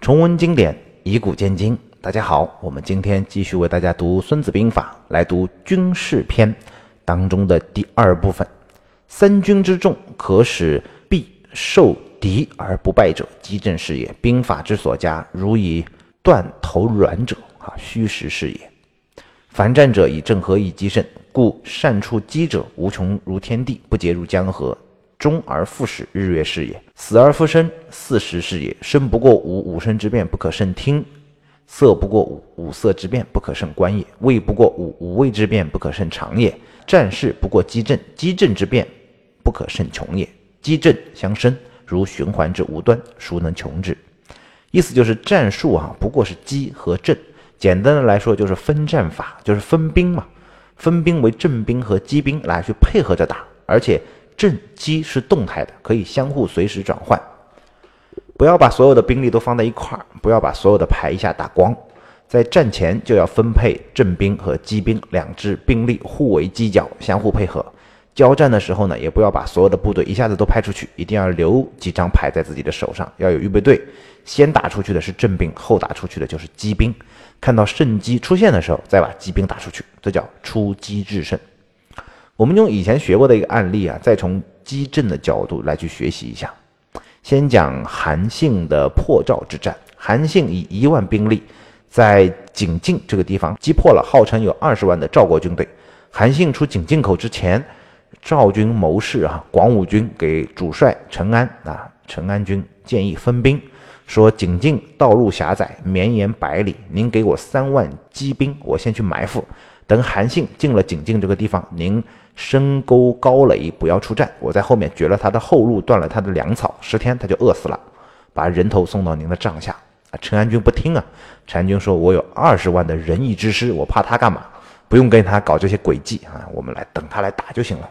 重温经典，以古鉴今。大家好，我们今天继续为大家读《孙子兵法》，来读军事篇当中的第二部分：三军之众，可使必受敌而不败者，击阵是也。兵法之所加，如以断头软者，啊，虚实是也。凡战者以正合以击胜，故善出击者无穷如天地，不竭如江河。终而复始，日月是也；死而复生，四时是也。生不过五，五声之变不可胜听；色不过五，五色之变不可胜观也；味不过五，五味之变不可胜尝也。战事不过机阵，机阵之变不可胜穷也。机阵相生，如循环之无端，孰能穷之？意思就是战术啊，不过是机和阵。简单的来说，就是分战法，就是分兵嘛，分兵为阵兵和机兵来去配合着打，而且。阵机是动态的，可以相互随时转换。不要把所有的兵力都放在一块儿，不要把所有的牌一下打光。在战前就要分配阵兵和机兵两支兵力，互为犄角，相互配合。交战的时候呢，也不要把所有的部队一下子都派出去，一定要留几张牌在自己的手上，要有预备队。先打出去的是阵兵，后打出去的就是机兵。看到胜机出现的时候，再把机兵打出去，这叫出机制胜。我们用以前学过的一个案例啊，再从机阵的角度来去学习一下。先讲韩信的破赵之战。韩信以一万兵力，在井陉这个地方击破了号称有二十万的赵国军队。韩信出井陉口之前，赵军谋士啊，广武军给主帅陈安啊，陈安军建议分兵，说井陉道路狭窄，绵延百里，您给我三万机兵，我先去埋伏。等韩信进了井陉这个地方，您深沟高垒，不要出战，我在后面绝了他的后路，断了他的粮草，十天他就饿死了，把人头送到您的帐下。啊，陈安军不听啊，陈安军说：“我有二十万的仁义之师，我怕他干嘛？不用跟他搞这些诡计啊，我们来等他来打就行了。”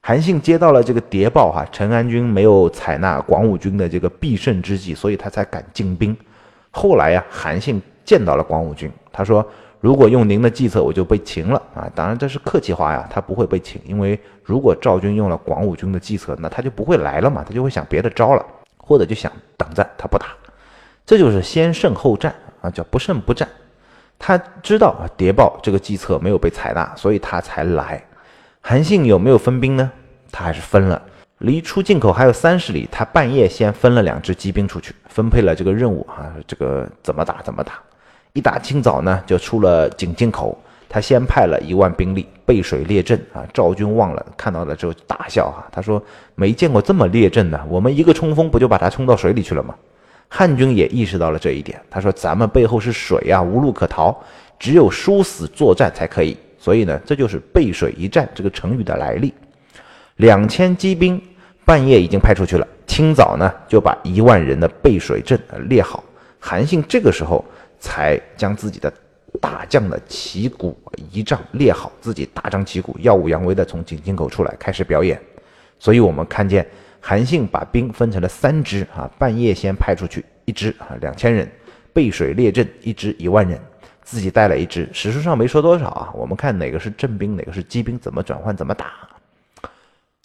韩信接到了这个谍报，哈，陈安军没有采纳广武军的这个必胜之计，所以他才敢进兵。后来呀，韩信见到了广武军，他说。如果用您的计策，我就被擒了啊！当然这是客气话呀，他不会被擒，因为如果赵军用了广武军的计策，那他就不会来了嘛，他就会想别的招了，或者就想等着他不打，这就是先胜后战啊，叫不胜不战。他知道啊，谍报这个计策没有被采纳，所以他才来。韩信有没有分兵呢？他还是分了，离出境口还有三十里，他半夜先分了两支机兵出去，分配了这个任务啊，这个怎么打怎么打。一大清早呢，就出了井陉口。他先派了一万兵力背水列阵啊。赵军忘了看到了之后大笑哈，他说没见过这么列阵的，我们一个冲锋不就把他冲到水里去了吗？汉军也意识到了这一点，他说咱们背后是水啊，无路可逃，只有殊死作战才可以。所以呢，这就是背水一战这个成语的来历。两千机兵半夜已经派出去了，清早呢就把一万人的背水阵列好。韩信这个时候。才将自己的大将的旗鼓仪仗列好，自己大张旗鼓、耀武扬威的从井陉口出来开始表演。所以，我们看见韩信把兵分成了三支啊，半夜先派出去一支啊，两千人背水列阵，一支一万人，自己带了一支。史书上没说多少啊，我们看哪个是正兵，哪个是机兵，怎么转换，怎么打。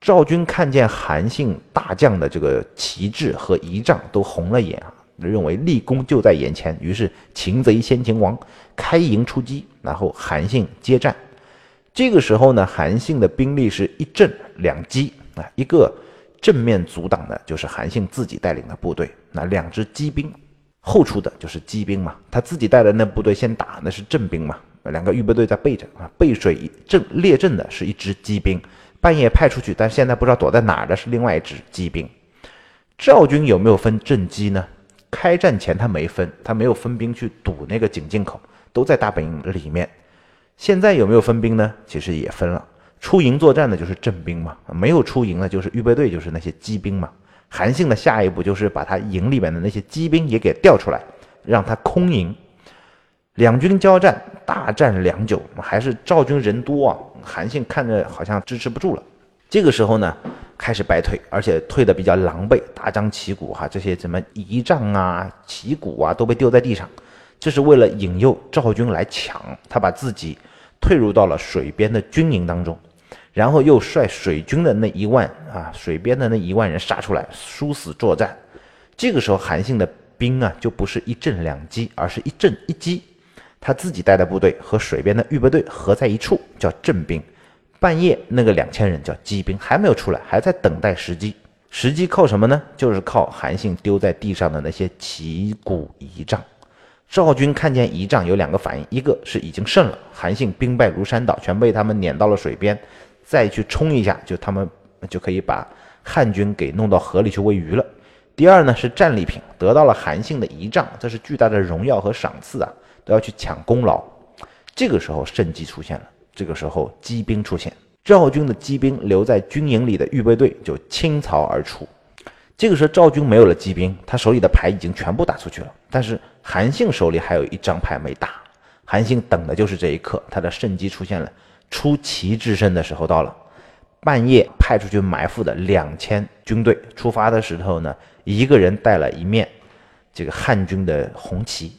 赵军看见韩信大将的这个旗帜和仪仗，都红了眼啊。认为立功就在眼前，于是擒贼先擒王，开营出击，然后韩信接战。这个时候呢，韩信的兵力是一阵两击啊，一个正面阻挡的就是韩信自己带领的部队，那两支机兵后出的就是机兵嘛，他自己带的那部队先打，那是正兵嘛，两个预备队在背着啊，背水一阵列阵的是一支机兵，半夜派出去，但现在不知道躲在哪儿的是另外一支机兵。赵军有没有分阵机呢？开战前他没分，他没有分兵去堵那个井陉口，都在大本营里面。现在有没有分兵呢？其实也分了。出营作战的就是正兵嘛，没有出营的就是预备队，就是那些机兵嘛。韩信的下一步就是把他营里面的那些机兵也给调出来，让他空营。两军交战，大战良久，还是赵军人多啊。韩信看着好像支持不住了。这个时候呢？开始败退，而且退得比较狼狈，大张旗鼓哈，这些什么仪仗啊、旗鼓啊都被丢在地上，这是为了引诱赵军来抢。他把自己退入到了水边的军营当中，然后又率水军的那一万啊，水边的那一万人杀出来，殊死作战。这个时候，韩信的兵啊，就不是一阵两击，而是一阵一击。他自己带的部队和水边的预备队合在一处，叫阵兵。半夜那个两千人叫机兵，还没有出来，还在等待时机。时机靠什么呢？就是靠韩信丢在地上的那些旗鼓仪仗。赵军看见仪仗有两个反应，一个是已经胜了，韩信兵败如山倒，全被他们撵到了水边，再去冲一下，就他们就可以把汉军给弄到河里去喂鱼了。第二呢是战利品，得到了韩信的仪仗，这是巨大的荣耀和赏赐啊，都要去抢功劳。这个时候胜机出现了。这个时候，机兵出现，赵军的机兵留在军营里的预备队就倾巢而出。这个时候，赵军没有了机兵，他手里的牌已经全部打出去了。但是韩信手里还有一张牌没打，韩信等的就是这一刻，他的胜机出现了，出奇制胜的时候到了。半夜派出去埋伏的两千军队出发的时候呢，一个人带了一面这个汉军的红旗，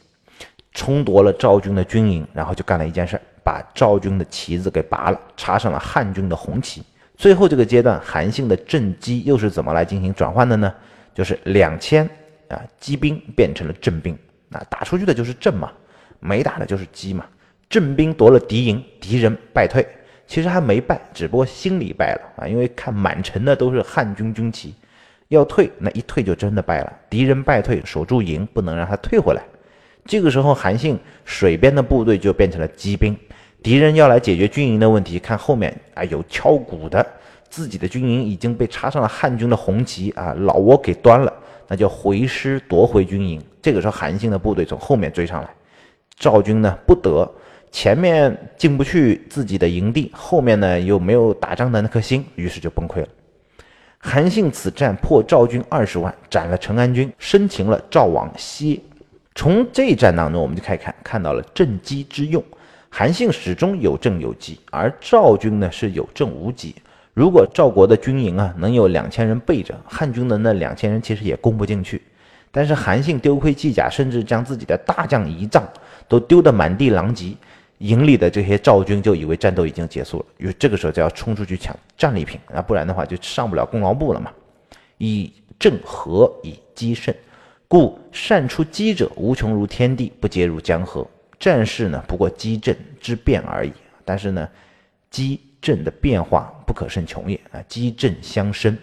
冲夺了赵军的军营，然后就干了一件事儿。把赵军的旗子给拔了，插上了汉军的红旗。最后这个阶段，韩信的阵机又是怎么来进行转换的呢？就是两千啊机兵变成了阵兵，那打出去的就是阵嘛，没打的就是机嘛。阵兵夺了敌营，敌人败退，其实还没败，只不过心里败了啊，因为看满城的都是汉军军旗，要退那一退就真的败了。敌人败退，守住营，不能让他退回来。这个时候，韩信水边的部队就变成了机兵。敌人要来解决军营的问题，看后面啊有敲鼓的，自己的军营已经被插上了汉军的红旗啊，老窝给端了，那就回师夺回军营。这个时候，韩信的部队从后面追上来，赵军呢不得，前面进不去自己的营地，后面呢又没有打仗的那颗心，于是就崩溃了。韩信此战破赵军二十万，斩了陈安军，生擒了赵王歇。从这一战当中，我们就可以看看到了阵机之用。韩信始终有正有机，而赵军呢是有正无机。如果赵国的军营啊能有两千人备着，汉军的那两千人其实也攻不进去。但是韩信丢盔弃甲，甚至将自己的大将仪仗都丢得满地狼藉，营里的这些赵军就以为战斗已经结束了，因为这个时候就要冲出去抢战利品啊，不然的话就上不了功劳簿了嘛。以正和以击胜，故善出击者无穷如天地，不竭如江河。战事呢，不过机阵之变而已。但是呢，机阵的变化不可胜穷也啊！机阵相生，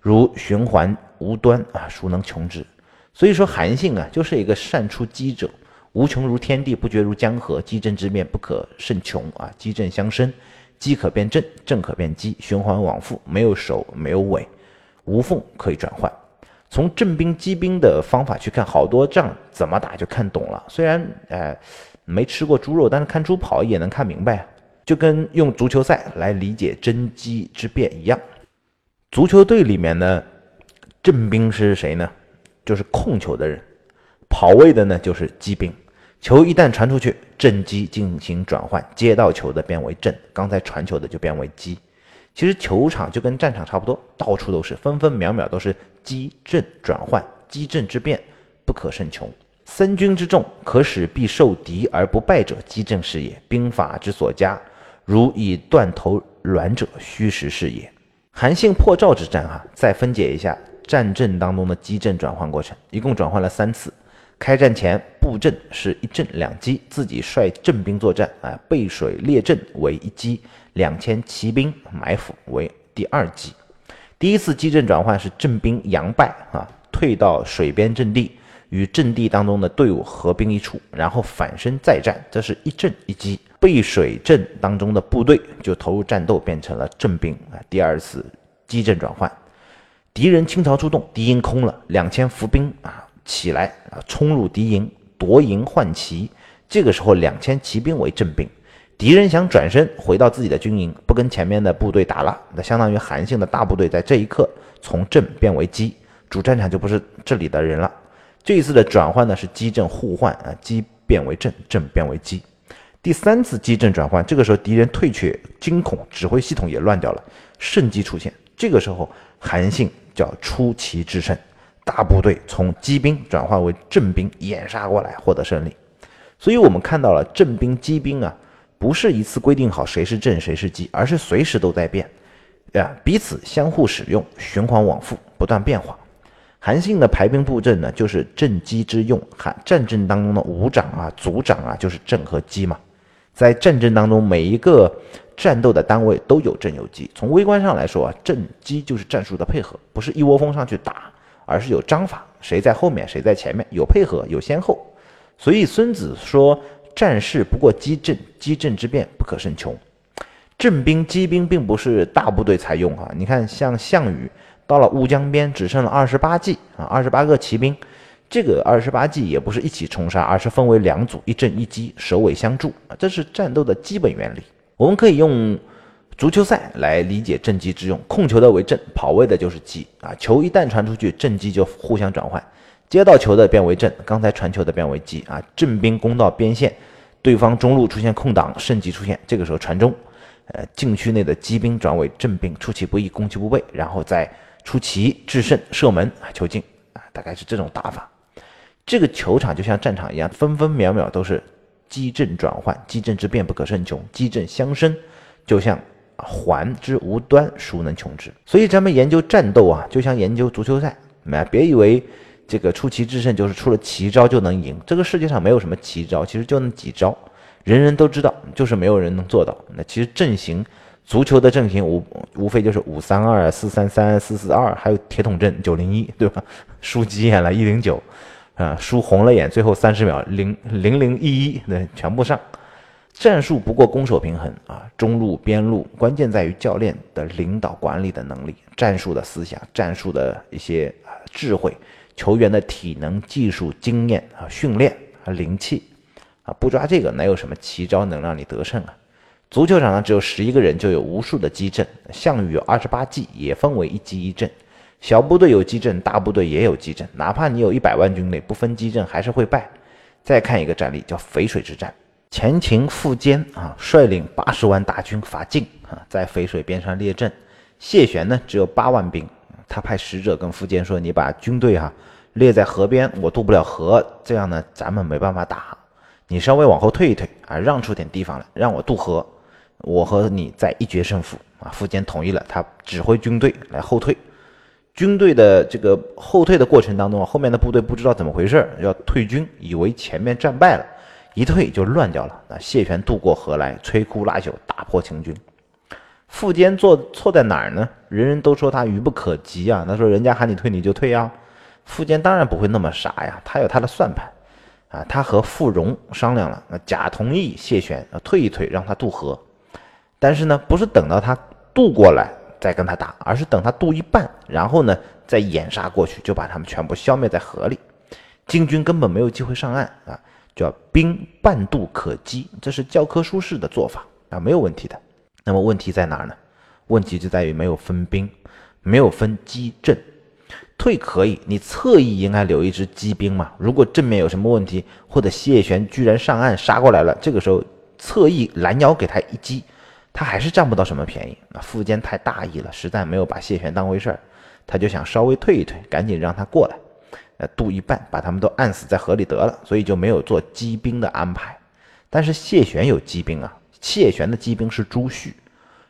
如循环无端啊，孰能穷之？所以说，韩信啊，就是一个善出机者，无穷如天地，不绝如江河。机阵之变不可胜穷啊！机阵相生，机可变阵，阵可变机，循环往复，没有首，没有尾，无缝可以转换。从阵兵击兵的方法去看，好多仗怎么打就看懂了。虽然呃。没吃过猪肉，但是看猪跑也能看明白，就跟用足球赛来理解真机之变一样。足球队里面呢，阵兵是谁呢？就是控球的人，跑位的呢就是机兵。球一旦传出去，阵机进行转换，接到球的变为阵，刚才传球的就变为机。其实球场就跟战场差不多，到处都是，分分秒秒都是机阵转换，机阵之变不可胜穷。三军之众，可使必受敌而不败者，机阵是也。兵法之所加，如以断头卵者，虚实是也。韩信破赵之战，哈，再分解一下战阵当中的机阵转换过程，一共转换了三次。开战前布阵是一阵两击，自己率阵兵作战，啊，背水列阵为一击，两千骑兵埋伏为第二击。第一次机阵转换是阵兵佯败，啊，退到水边阵地。与阵地当中的队伍合兵一处，然后反身再战，这是一阵一击。背水阵当中的部队就投入战斗，变成了阵兵啊。第二次机阵转换，敌人倾巢出动，敌营空了，两千伏兵啊起来啊，冲入敌营夺营换旗。这个时候，两千骑兵为阵兵，敌人想转身回到自己的军营，不跟前面的部队打了，那相当于韩信的大部队在这一刻从阵变为机，主战场就不是这里的人了。这一次的转换呢是机阵互换啊，机变为阵，阵变为机。第三次机阵转换，这个时候敌人退却，惊恐，指挥系统也乱掉了，胜机出现。这个时候韩信叫出奇制胜，大部队从机兵转换为阵兵，掩杀过来，获得胜利。所以我们看到了阵兵、机兵啊，不是一次规定好谁是阵谁是机，而是随时都在变，啊，彼此相互使用，循环往复，不断变化。韩信的排兵布阵呢，就是阵机之用。韩战阵当中的武长啊、组长啊，就是阵和机嘛。在战阵当中，每一个战斗的单位都有阵有机。从微观上来说啊，阵机就是战术的配合，不是一窝蜂上去打，而是有章法，谁在后面，谁在前面，有配合，有先后。所以孙子说：“战事不过机阵，机阵之变不可胜穷。”阵兵、机兵并不是大部队才用啊。你看，像项羽。到了乌江边，只剩了二十八骑啊，二十八个骑兵。这个二十八骑也不是一起冲杀，而是分为两组，一阵一击，首尾相助啊，这是战斗的基本原理。我们可以用足球赛来理解阵机之用：控球的为阵，跑位的就是机啊。球一旦传出去，阵机就互相转换，接到球的变为阵，刚才传球的变为机啊。阵兵攻到边线，对方中路出现空档，胜机出现，这个时候传中，呃，禁区内的机兵转为阵兵，出其不意，攻其不备，然后再。出奇制胜射门啊，球进啊，大概是这种打法。这个球场就像战场一样，分分秒秒都是机阵转换，机阵之变不可胜穷，机阵相生，就像环之无端，孰能穷之？所以咱们研究战斗啊，就像研究足球赛，哎，别以为这个出奇制胜就是出了奇招就能赢，这个世界上没有什么奇招，其实就那几招，人人都知道，就是没有人能做到。那其实阵型。足球的阵型无无非就是五三二、四三三、四四二，还有铁桶阵九零一，对吧？输急眼了，一零九，啊，输红了眼，最后三十秒零零零一一，那全部上。战术不过攻守平衡啊，中路边路关键在于教练的领导管理的能力，战术的思想，战术的一些智慧，球员的体能、技术、经验啊，训练啊，灵气啊，不抓这个，哪有什么奇招能让你得胜啊？足球场上只有十一个人，就有无数的机阵。项羽有二十八骑，也分为一机一阵。小部队有机阵，大部队也有机阵。哪怕你有一百万军队，不分机阵还是会败。再看一个战例，叫淝水之战。前秦苻坚啊，率领八十万大军伐晋啊，在淝水边上列阵。谢玄呢，只有八万兵，他派使者跟苻坚说：“你把军队哈列在河边，我渡不了河，这样呢，咱们没办法打。你稍微往后退一退啊，让出点地方来，让我渡河。”我和你再一决胜负啊！苻坚同意了，他指挥军队来后退。军队的这个后退的过程当中啊，后面的部队不知道怎么回事，要退军，以为前面战败了，一退就乱掉了。那谢玄渡过河来，摧枯拉朽，打破秦军。苻坚做错在哪儿呢？人人都说他愚不可及啊。他说人家喊你退你就退啊。苻坚当然不会那么傻呀，他有他的算盘啊。他和傅融商量了，那假同意谢玄退一退，让他渡河。但是呢，不是等到他渡过来再跟他打，而是等他渡一半，然后呢再掩杀过去，就把他们全部消灭在河里。金军根本没有机会上岸啊，叫兵半渡可击，这是教科书式的做法啊，没有问题的。那么问题在哪儿呢？问题就在于没有分兵，没有分机阵。退可以，你侧翼应该留一支机兵嘛。如果正面有什么问题，或者谢玄居然上岸杀过来了，这个时候侧翼拦腰给他一击。他还是占不到什么便宜。那苻坚太大意了，实在没有把谢玄当回事儿，他就想稍微退一退，赶紧让他过来，呃，渡一半，把他们都按死在河里得了，所以就没有做机兵的安排。但是谢玄有机兵啊，谢玄的机兵是朱旭，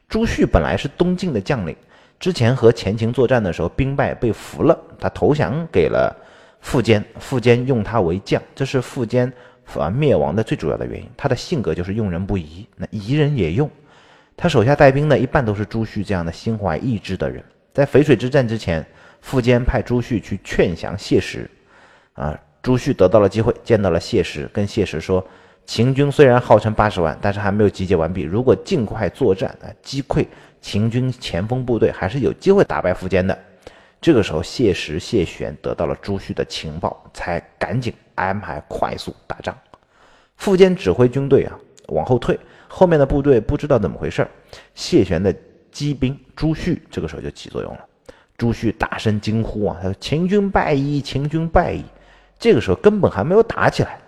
朱旭本来是东晋的将领，之前和前秦作战的时候兵败被俘了，他投降给了苻坚，苻坚用他为将，这是苻坚啊灭亡的最主要的原因。他的性格就是用人不疑，那疑人也用。他手下带兵的一半都是朱旭这样的心怀异志的人。在淝水之战之前，苻坚派朱旭去劝降谢石，啊，朱旭得到了机会，见到了谢石，跟谢石说：“秦军虽然号称八十万，但是还没有集结完毕。如果尽快作战啊，击溃秦军前锋部队，还是有机会打败苻坚的。”这个时候，谢石、谢玄得到了朱旭的情报，才赶紧安排快速打仗。苻坚指挥军队啊，往后退。后面的部队不知道怎么回事谢玄的机兵朱旭这个时候就起作用了。朱旭大声惊呼啊，他说：“秦军败矣！秦军败矣！”这个时候根本还没有打起来，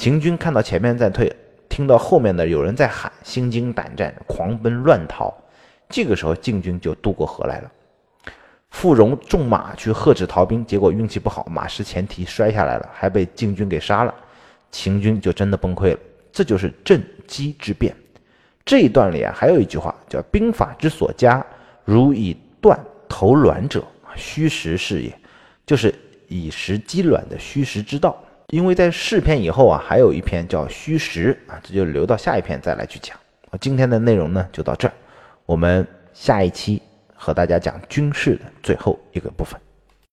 秦军看到前面在退，听到后面的有人在喊，心惊胆战，狂奔乱逃。这个时候晋军就渡过河来了。傅融纵马去喝止逃兵，结果运气不好，马失前蹄摔下来了，还被晋军给杀了。秦军就真的崩溃了。这就是阵机之变。这一段里啊，还有一句话叫“兵法之所加，如以断投卵者，虚实是也”，就是以食击卵的虚实之道。因为在试篇以后啊，还有一篇叫虚实啊，这就留到下一篇再来去讲。今天的内容呢就到这儿，我们下一期和大家讲军事的最后一个部分。